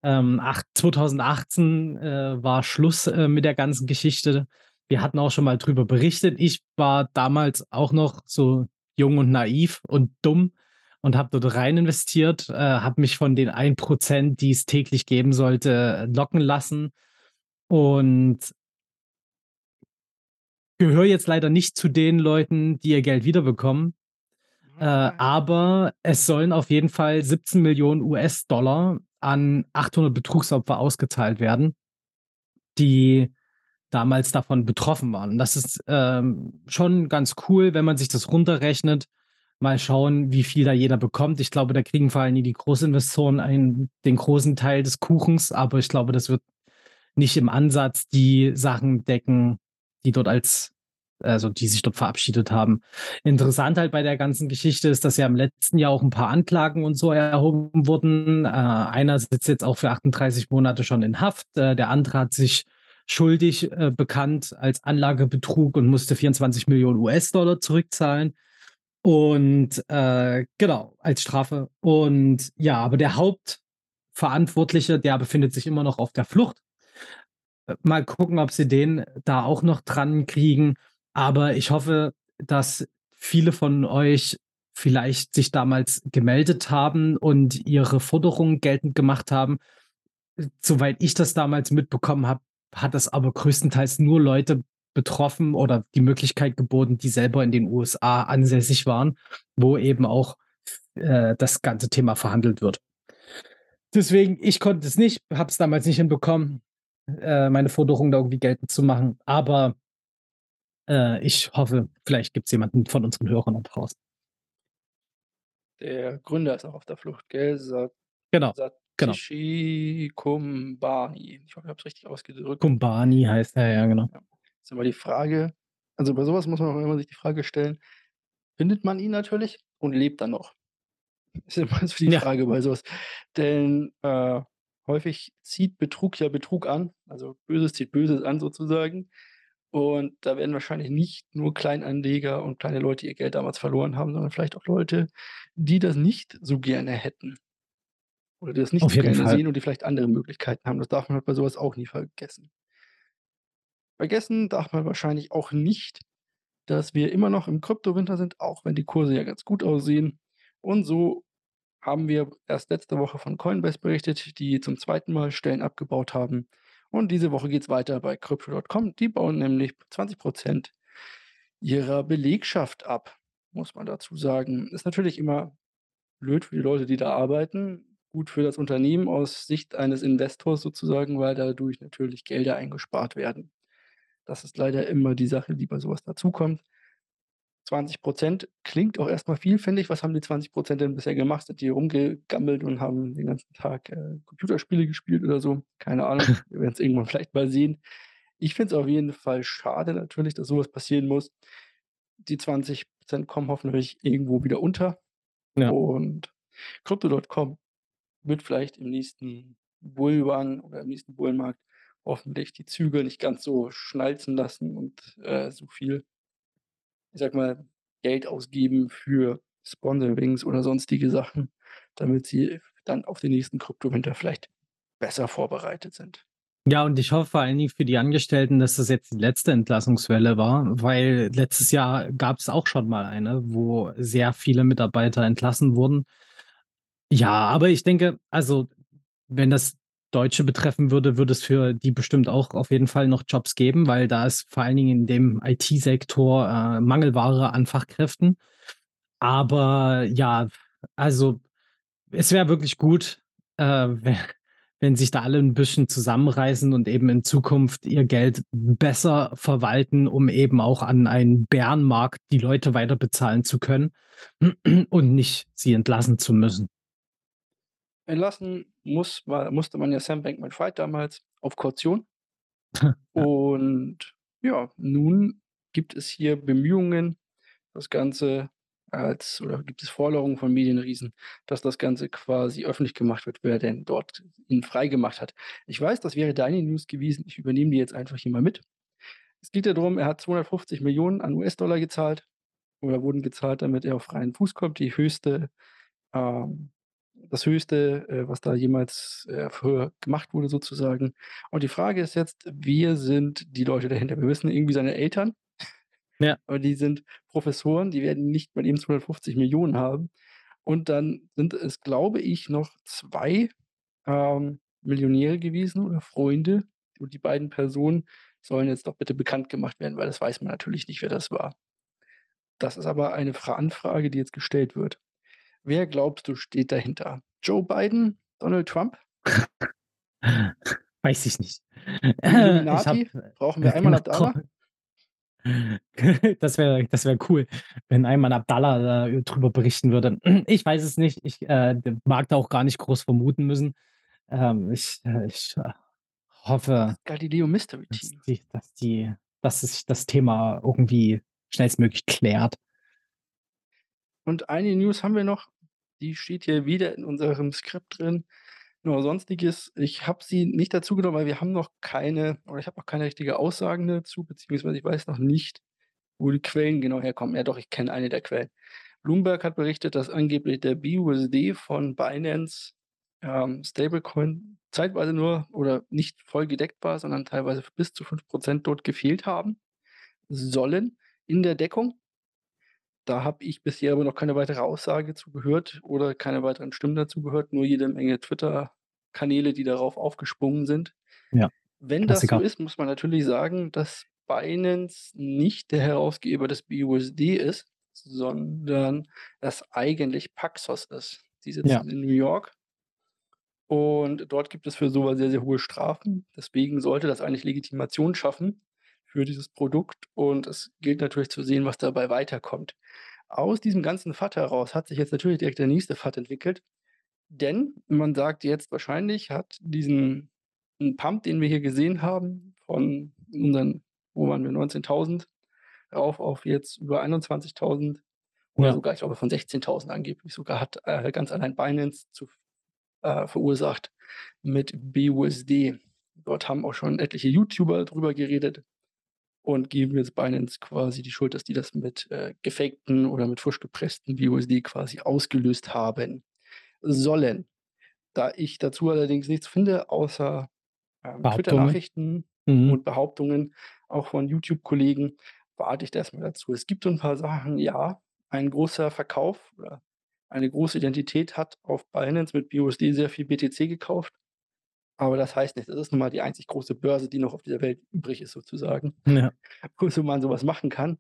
ähm, ach 2018, äh, war Schluss, äh, mit der ganzen Geschichte. Wir hatten auch schon mal drüber berichtet. Ich war damals auch noch so jung und naiv und dumm und habe dort rein investiert, äh, habe mich von den 1 %, die es täglich geben sollte, locken lassen und gehöre jetzt leider nicht zu den Leuten, die ihr Geld wiederbekommen. Äh, Nein. aber es sollen auf jeden Fall 17.000.000 US-Dollar an 800 Betrugsopfer ausgezahlt werden, die damals davon betroffen waren. Das ist ähm, schon ganz cool, wenn man sich das runterrechnet. Mal schauen, wie viel da jeder bekommt. Ich glaube, da kriegen vor allem die Großinvestoren einen, den großen Teil des Kuchens, aber ich glaube, das wird nicht im Ansatz die Sachen decken, die dort als, also die sich dort verabschiedet haben. Interessant halt bei der ganzen Geschichte ist, dass ja im letzten Jahr auch ein paar Anklagen und so erhoben wurden. Äh, einer sitzt jetzt auch für 38 Monate schon in Haft. Äh, der andere hat sich schuldig äh, bekannt als Anlagebetrug und musste 24 Millionen US-Dollar zurückzahlen. Und äh, genau, als Strafe. Und ja, aber der Hauptverantwortliche, der befindet sich immer noch auf der Flucht. Mal gucken, ob sie den da auch noch dran kriegen. Aber ich hoffe, dass viele von euch vielleicht sich damals gemeldet haben und ihre Forderungen geltend gemacht haben. Soweit ich das damals mitbekommen habe, hat das aber größtenteils nur Leute betroffen oder die Möglichkeit geboten, die selber in den USA ansässig waren, wo eben auch äh, das ganze Thema verhandelt wird. Deswegen, ich konnte es nicht, habe es damals nicht hinbekommen, äh, meine Forderungen da irgendwie geltend zu machen. Aber äh, ich hoffe, vielleicht gibt es jemanden von unseren Hörern da draußen. Der Gründer ist auch auf der Flucht, gell? Sa Genau, genau. Satoshi Kumbani. Ich hoffe, ich habe es richtig ausgedrückt. Kumbani heißt er, ja, genau. Ja. Ist immer die Frage also bei sowas muss man auch immer sich die Frage stellen, findet man ihn natürlich und lebt er noch? Ist immer so die Ja. Frage bei sowas. Denn, äh, häufig zieht Betrug ja Betrug an, also Böses zieht Böses an sozusagen. Und da werden wahrscheinlich nicht nur Kleinanleger und kleine Leute ihr Geld damals verloren haben, sondern vielleicht auch Leute, die das nicht so gerne hätten. Oder die das nicht Auf so gerne Fall. sehen und die vielleicht andere Möglichkeiten haben. Das darf man halt bei sowas auch nie vergessen. Vergessen darf man wahrscheinlich auch nicht, dass wir immer noch im Kryptowinter sind, auch wenn die Kurse ja ganz gut aussehen. Und so haben wir erst letzte Woche von Coinbase berichtet, die zum zweiten Mal Stellen abgebaut haben. Und diese Woche geht es weiter bei Crypto.com. Die bauen nämlich 20% ihrer Belegschaft ab, muss man dazu sagen. Ist natürlich immer blöd für die Leute, die da arbeiten, gut für das Unternehmen aus Sicht eines Investors sozusagen, weil dadurch natürlich Gelder eingespart werden. Das ist leider immer die Sache, die bei sowas dazukommt. 20% klingt auch erstmal viel, finde ich. Was haben die 20% denn bisher gemacht? Sind die rumgegammelt und haben den ganzen Tag, äh, Computerspiele gespielt oder so? Keine Ahnung. Wir werden's irgendwann vielleicht mal sehen. Ich finde es auf jeden Fall schade natürlich, dass sowas passieren muss. Die 20% kommen hoffentlich irgendwo wieder unter. Ja. Und Crypto.com wird vielleicht im nächsten Bullrun oder im nächsten Bullenmarkt hoffentlich die Zügel nicht ganz so schnalzen lassen und, äh, so viel ich sage mal, Geld ausgeben für Sponsorings oder sonstige Sachen, damit sie dann auf den nächsten Kryptowinter vielleicht besser vorbereitet sind. Ja, und ich hoffe vor allen Dingen für die Angestellten, dass das jetzt die letzte Entlassungswelle war, weil letztes Jahr gab es auch schon mal eine, wo sehr viele Mitarbeiter entlassen wurden. Ja, aber ich denke, also wenn das Deutsche betreffen würde, würde es für die bestimmt auch auf jeden Fall noch Jobs geben, weil da ist vor allen Dingen in dem IT-Sektor äh, Mangelware an Fachkräften. Aber ja, also es wäre wirklich gut, äh, wenn, sich da alle ein bisschen zusammenreißen und eben in Zukunft ihr Geld besser verwalten, um eben auch an einen Bärenmarkt die Leute weiter bezahlen zu können und nicht sie entlassen zu müssen. Entlassen muss ma musste man ja Sam Bankman-Fried damals auf Kaution. Und ja, nun gibt es hier Bemühungen, das Ganze als oder gibt es Forderungen von Medienriesen, dass das Ganze quasi öffentlich gemacht wird, wer denn dort ihn freigemacht hat. Ich weiß, das wäre deine News gewesen. Ich übernehme die jetzt einfach hier mal mit. Es geht ja drum, er hat 250 Millionen an US-Dollar gezahlt oder wurden gezahlt, damit er auf freien Fuß kommt. Die höchste ähm, das Höchste, äh, was da jemals, äh, für gemacht wurde sozusagen. Und die Frage ist jetzt, wer sind die Leute dahinter? Wir wissen irgendwie seine Eltern, Ja. aber die sind Professoren, die werden nicht mal eben 250 Millionen haben. Und dann sind es, glaube ich, noch 2, ähm, Millionäre gewesen oder Freunde. Und die beiden Personen sollen jetzt doch bitte bekannt gemacht werden, weil das weiß man natürlich nicht, wer das war. Das ist aber eine Fra Anfrage, die jetzt gestellt wird. Wer glaubst du, steht dahinter? Joe Biden? Donald Trump? Weiß ich nicht. Illuminati? Brauchen wir äh, Ayman genau. Abdallah? Das wäre das wäre cool, wenn Ayman Abdallah da drüber berichten würde. Ich weiß es nicht. Ich, äh, mag da auch gar nicht groß vermuten müssen. Ähm, ich äh, ich, äh, hoffe Das Galileo Mystery dass Team. die dass die dass sich das Thema irgendwie schnellstmöglich klärt. Und eine News haben wir noch, die steht hier wieder in unserem Skript drin, nur Sonstiges. Ich habe sie nicht dazu genommen, weil wir haben noch keine oder ich habe noch keine richtige Aussagen dazu, beziehungsweise ich weiß noch nicht, wo die Quellen genau herkommen. Ja doch, ich kenne eine der Quellen. Bloomberg hat berichtet, dass angeblich der BUSD von Binance, ähm, Stablecoin zeitweise nur oder nicht voll gedeckt war, sondern teilweise bis zu 5% dort gefehlt haben sollen in der Deckung. Da habe ich bisher aber noch keine weitere Aussage zu gehört oder keine weiteren Stimmen dazu gehört, nur jede Menge Twitter-Kanäle, die darauf aufgesprungen sind. Ja, Wenn das so Klassiker. ist, muss man natürlich sagen, dass Binance nicht der Herausgeber des BUSD ist, sondern das eigentlich Paxos ist. Die Ja. sitzen in New York. Und dort gibt es für so was sehr, sehr hohe Strafen. Deswegen sollte das eigentlich Legitimation schaffen für dieses Produkt. Und es gilt natürlich zu sehen, was dabei weiterkommt. Aus diesem ganzen FAT heraus hat sich jetzt natürlich direkt der nächste FAT entwickelt. Denn man sagt jetzt wahrscheinlich hat diesen Pump, den wir hier gesehen haben, von unseren wo waren wir, 19.000 rauf auf jetzt über 21.000 oder Ja. sogar, ich glaube, von 16.000 angeblich sogar hat, äh, ganz allein Binance zu äh, verursacht mit BUSD. Dort haben auch schon etliche YouTuber drüber geredet und geben jetzt Binance quasi die Schuld, dass die das mit, äh, gefakten oder mit frisch gepressten BUSD quasi ausgelöst haben sollen. Da ich dazu allerdings nichts finde, außer, ähm. Twitter-Nachrichten Mhm. und Behauptungen, auch von YouTube-Kollegen, warte ich da erst mal dazu. Es gibt so 'n paar Sachen, ja, ein großer Verkauf oder eine große Identität hat auf Binance mit BUSD sehr viel BTC gekauft. Aber das heißt nichts. Das ist nun mal die einzig große Börse, die noch auf dieser Welt übrig ist sozusagen, Ja. wo man so was machen kann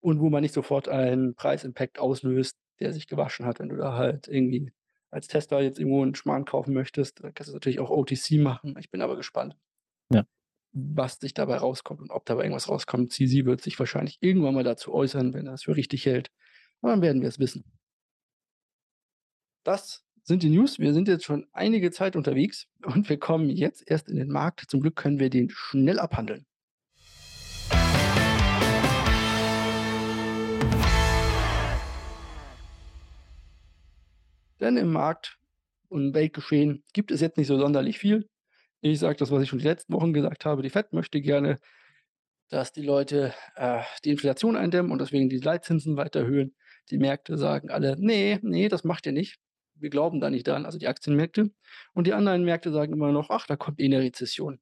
und wo man nicht sofort einen Preisimpact auslöst, der sich gewaschen hat. Wenn du da halt irgendwie als Tester jetzt irgendwo 'n Schmarrn kaufen möchtest, dann kannst du's natürlich auch OTC machen. Ich bin aber gespannt Ja. was sich dabei rauskommt und ob dabei irgendwas rauskommt. CZ wird sich wahrscheinlich irgendwann mal dazu äußern, wenn er's für richtig hält. Und dann werden wir es wissen. Das sind die News. Wir sind jetzt schon einige Zeit unterwegs und wir kommen jetzt erst in den Markt. Zum Glück können wir den schnell abhandeln. Denn im Markt und Weltgeschehen gibt es jetzt nicht so sonderlich viel. Ich sage das, was ich schon die letzten Wochen gesagt habe. Die Fed möchte gerne, dass die Leute, äh, die Inflation eindämmen und deswegen die Leitzinsen weiter erhöhen. Die Märkte sagen alle: „Ne, ne, das macht ihr nicht. Wir glauben da nicht dran“, also die Aktienmärkte. Und die anderen Märkte sagen immer noch: „Ach, da kommt eh 'ne Rezession.“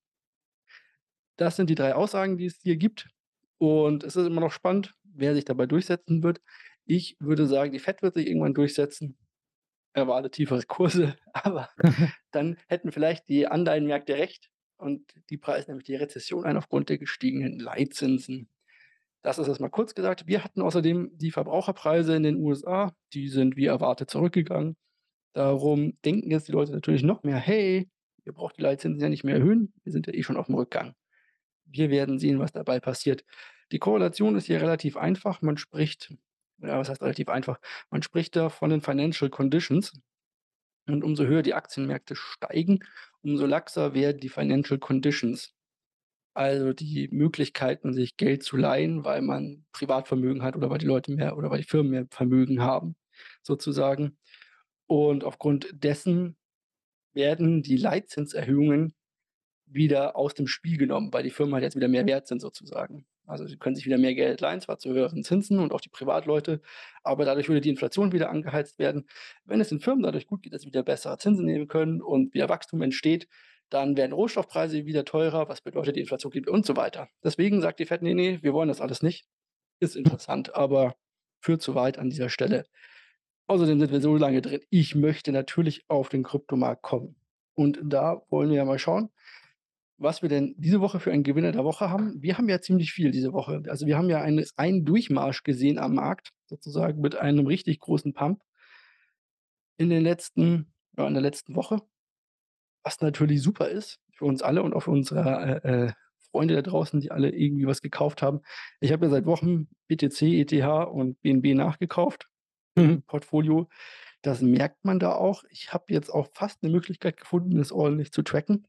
Das sind die 3 Aussagen, die es hier gibt. Und es ist immer noch spannend, wer sich dabei durchsetzen wird. Ich würde sagen, die Fed wird sich irgendwann durchsetzen. Erwarte tiefere Kurse, aber dann hätten vielleicht die Anleihenmärkte recht und die preisen nämlich die Rezession ein aufgrund der gestiegenen Leitzinsen. Das ist erst mal kurz gesagt. Wir hatten außerdem die Verbraucherpreise in den USA, die sind wie erwartet zurückgegangen. Darum denken jetzt die Leute natürlich noch mehr: „Hey, ihr braucht die Leitzinsen ja nicht mehr erhöhen. Wir sind ja eh schon auf'm Rückgang.“ Wir werden sehen, was dabei passiert. Die Korrelation ist hier relativ einfach. Man spricht ja, was heißt relativ einfach? Man spricht da von den Financial Conditions. Und umso höher die Aktienmärkte steigen, umso laxer werden die Financial Conditions. Also die Möglichkeiten, sich Geld zu leihen, weil man Privatvermögen hat oder weil die Leute mehr oder weil die Firmen mehr Vermögen haben sozusagen. Und aufgrund dessen werden die Leitzinserhöhungen wieder aus dem Spiel genommen, weil die Firmen halt jetzt wieder mehr wert sind sozusagen. Also, sie können sich wieder mehr Geld leihen, zwar zu höheren Zinsen und auch die Privatleute, aber dadurch würde die Inflation wieder angeheizt werden. Wenn es den Firmen dadurch gut geht, dass sie wieder bessere Zinsen nehmen können und wieder Wachstum entsteht, dann werden Rohstoffpreise wieder teurer, was bedeutet, die Inflation geht und so weiter. Deswegen sagt die Fed: „Ne, ne, wir wollen das alles nicht.“ Ist interessant, aber führt zu weit an dieser Stelle. Außerdem sind wir so lange drin. Ich möchte natürlich auf den Kryptomarkt kommen. Und da wollen wir ja mal schauen, was wir denn diese Woche für einen Gewinner der Woche haben. Wir haben ja ziemlich viel diese Woche. Also, wir haben ja eine einen Durchmarsch gesehen am Markt sozusagen mit einem richtig großen Pump in den letzten ja, in der letzten Woche. Was natürlich super ist für uns alle und auch für unsere, äh, äh, Freunde da draußen, die alle irgendwie was gekauft haben. Ich habe ja seit Wochen BTC, ETH und BNB nachgekauft Mhm. Portfolio. Das merkt man da auch. Ich habe jetzt auch fast 'ne Möglichkeit gefunden, es ordentlich zu tracken.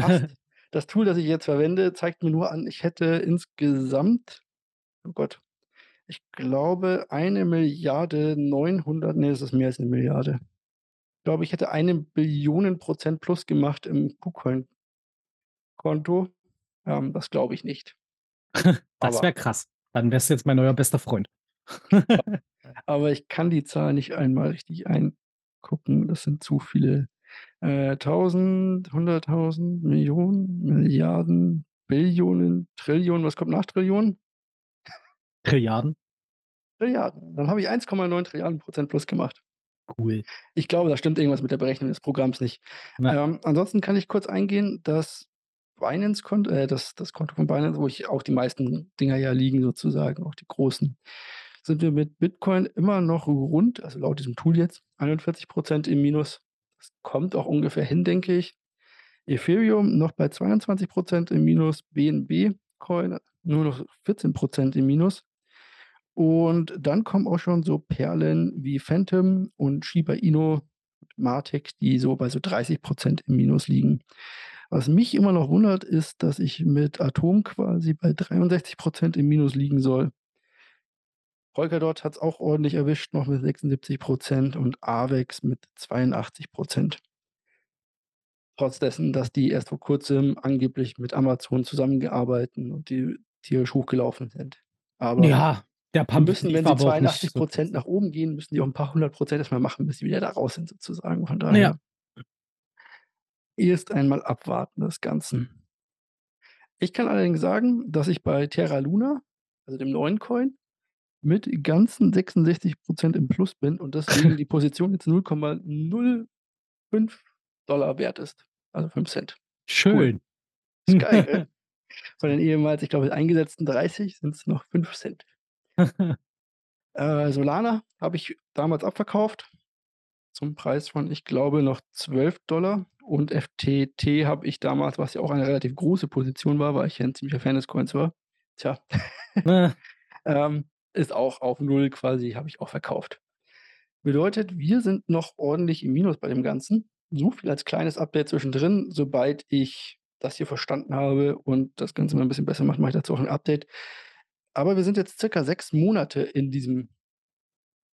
Fast. Das Tool, das ich jetzt verwende, zeigt mir nur an, ich hätte insgesamt oh Gott, ich glaube 1.900.000.000 ne, es ist mehr als 1.000.000.000. Ich glaube, ich hätte 1.000.000.000 Prozent plus gemacht im KuCoin Konto. Ähm, das glaube ich nicht. Das Aber wäre krass. Dann wärst du jetzt mein neuer bester Freund. aber ich kann die Zahl nicht einmal richtig eingucken. Das sind zu viele, äh, 1.000, 100.000, Millionen, Milliarden, Billionen, Trillionen. Was kommt nach Trillionen? Trilliarden? Trilliarden. Dann habe ich 1,9 Trilliarden Prozent plus gemacht. Cool. Ich glaube, da stimmt irgendwas mit der Berechnung des Programms nicht. Ähm, ansonsten kann ich kurz eingehen, das Binance-Konto äh, das das Konto von Binance, wo ich auch die meisten Dinger ja liegen sozusagen, auch die großen, sind wir mit Bitcoin immer noch rund also laut diesem Tool jetzt, 41% im Minus. Das kommt auch ungefähr hin, denke ich. Ethereum noch bei 22% im Minus, BNB Coin nur noch 14% im Minus. Und dann kommen auch schon so Perlen wie Phantom und Shiba Inu, Matic, die so bei so 30% im Minus liegen. Was mich immer noch wundert, ist, dass ich mit Atom quasi bei 63% im Minus liegen soll. Polkadot hat's auch ordentlich erwischt, noch mit 76% und Avex mit 82% Trotz dessen, dass die erst vor Kurzem angeblich mit Amazon zusammengearbeiten und die tierisch hochgelaufen sind. Aber Ja, der die Pump müssen, wenn sie aber auch nicht 82 so krass. nach oben gehen, müssen die auch 'n paar 100 erst mal machen, bis sie wieder da raus sind sozusagen. Von Ja. daher erst einmal abwarten das Ganze. Ich kann allerdings sagen, dass ich bei Terra Luna, also dem neuen Coin, mit ganzen 66% im Plus bin und deswegen die Position jetzt 0,05 wert ist, also 5 Cent. Cool. Schön. Ist geil, gell? Von den ehemals, ich glaube, eingesetzten 30 sind's noch 5 Cent. Äh, Solana habe ich damals abverkauft zum Preis von, ich glaube, noch 12 und FTT habe ich damals, was ja auch eine relativ große Position war, weil ich ja 'n ziemlicher Fan des Coins war tja, ähm, ist auch auf 0 quasi habe ich auch verkauft. Bedeutet, wir sind noch ordentlich im Minus bei dem Ganzen. So viel als kleines Update zwischendrin. Sobald ich das hier verstanden habe und das Ganze mal 'n bisschen besser mache, mache ich dazu auch 'n Update. Aber wir sind jetzt circa 6 Monate in diesem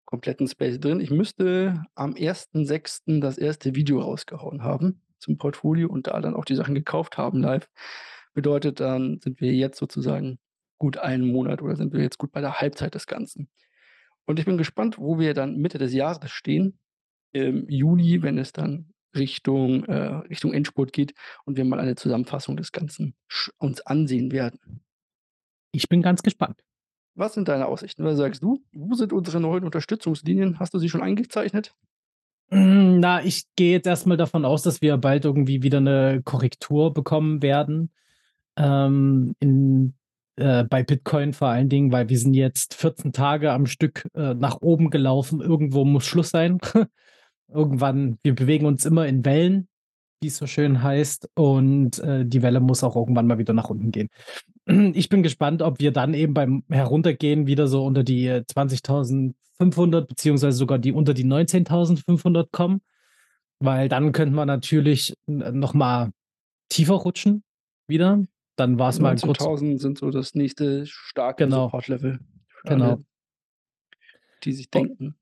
kompletten Space drin. Ich müsste am 1.6. das 1. Video rausgehauen haben zum Portfolio und da dann auch die Sachen gekauft haben live. Bedeutet, dann sind wir jetzt sozusagen gut 1 Monat oder sind wir jetzt gut bei der Halbzeit des Ganzen. Und ich bin gespannt, wo wir dann Mitte des Jahres stehen, im Juni, wenn es dann Richtung äh, Richtung Endspurt geht und wir mal eine Zusammenfassung des Ganzen uns ansehen werden. Ich bin ganz gespannt. Was sind deine Aussichten? Was sagst du? Wo sind unsere neuen Unterstützungslinien? Hast du sie schon eingezeichnet? Hm, na, ich gehe jetzt erst mal davon aus, dass wir bald irgendwie wieder 'ne Korrektur bekommen werden, ähm, in äh, bei Bitcoin vor allen Dingen, weil wir sind jetzt 14 Tage am Stück, äh, nach oben gelaufen. Irgendwo muss Schluss sein. Irgendwann wir bewegen uns immer in Wellen, wie's so schön heißt, und, äh, die Welle muss auch irgendwann mal wieder nach unten gehen. Ich bin gespannt, ob wir dann eben beim Heruntergehen wieder so unter die, äh, 20.500 beziehungsweise sogar die unter die 19.500 kommen, weil dann könnten wir natürlich n noch mal tiefer rutschen wieder. Dann war's mal kurz 19.000 sind so das nächste starke Genau. Support-Level Genau. alle die sich denken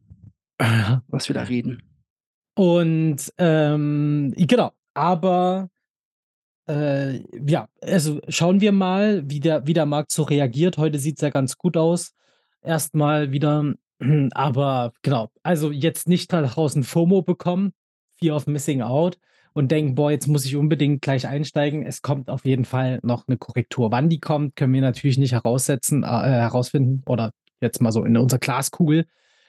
was wir da reden. Und, ähm, genau, aber, äh, ja, also schauen wir mal, wie der wie der Markt so reagiert. Heute sieht's ja ganz gut aus. Erst mal wieder, aber genau, also jetzt nicht da draußen FOMO bekommen, Fear of Missing Out und denken: „Boah, jetzt muss ich unbedingt gleich einsteigen.“ Es kommt auf jeden Fall noch 'ne Korrektur. Wann die kommt, können wir natürlich nicht heraussetzen äh, herausfinden oder jetzt mal so in unserer Glaskugel,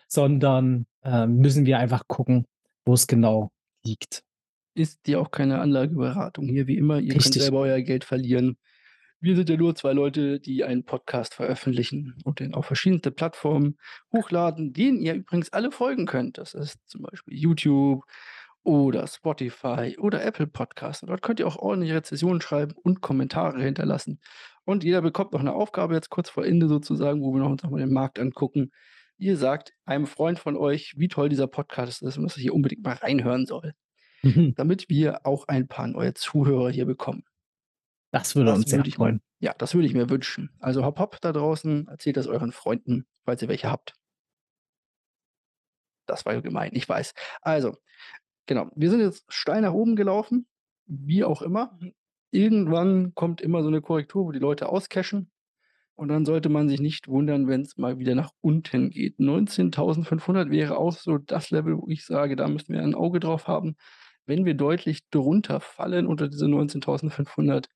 sondern, ähm, müssen wir einfach gucken, wo's genau liegt. Ist ja auch keine Anlageberatung hier wie immer. Ihr könnt Richtig. selber euer Geld verlieren. Wir sind ja nur 2 Leute, die einen Podcast veröffentlichen und den auf verschiedenste Plattformen hochladen, denen ihr übrigens alle folgen könnt. Das ist zum Beispiel YouTube oder Spotify oder Apple Podcasts. Dort könnt ihr auch ordentliche Rezessionen schreiben und Kommentare hinterlassen. Und jeder bekommt noch 'ne Aufgabe jetzt kurz vor Ende sozusagen, wo wir noch uns noch mal den Markt angucken. Ihr sagt einem Freund von euch, wie toll dieser Podcast ist und dass er hier unbedingt mal reinhören soll, Mhm. damit wir auch ein paar neue Zuhörer hier bekommen. Das würde Das uns sehr würde ich freuen. ja, das würde ich mir wünschen. Also, hopp, hopp da draußen, erzählt das euren Freunden, falls ihr welche habt. Das war ja gemein, ich weiß. Also, genau, wir sind jetzt steil nach oben gelaufen, wie auch immer. Irgendwann kommt immer so 'ne Korrektur, wo die Leute auscashen und dann sollte man sich nicht wundern, wenn's mal wieder nach unten geht. 19.500 wäre auch so das Level, wo ich sage, da müssen wir ein Auge drauf haben. Wenn wir deutlich drunter fallen unter diese 19.500,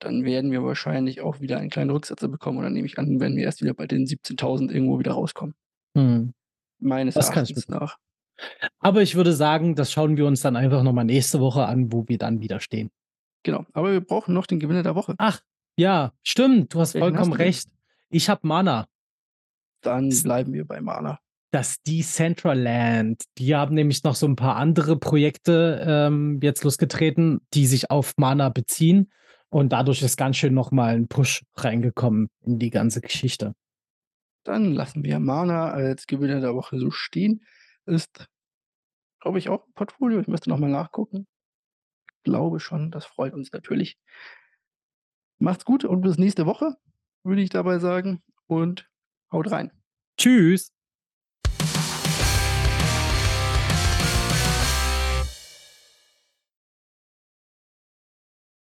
dann werden wir wahrscheinlich auch wieder einen kleinen Rücksetzer bekommen und dann nehme ich an, werden wir erst wieder bei den 17.000 irgendwo wieder rauskommen. Mhm. Meines Das Erachtens nach. Aber ich würde sagen, das schauen wir uns dann einfach noch mal nächste Woche an, wo wir dann wieder stehen. Genau, aber wir brauchen noch den Gewinner der Woche. Ach, ja, stimmt, du hast Welchen hast vollkommen du denn? recht. Ich habe Mana. Dann bleiben wir bei Mana. Das Decentraland. Die haben nämlich noch so 'n paar andere Projekte, ähm, jetzt losgetreten, die sich auf Mana beziehen und dadurch ist ganz schön noch mal 'n Push reingekommen in die ganze Geschichte. Dann lassen wir Mana als Gewinner der Woche so stehen. Ist, glaube ich, auch im Portfolio. Ich müsste noch mal nachgucken. Glaube schon, das freut uns natürlich. Macht's gut und bis nächste Woche, würde ich dabei sagen und haut rein. Tschüss.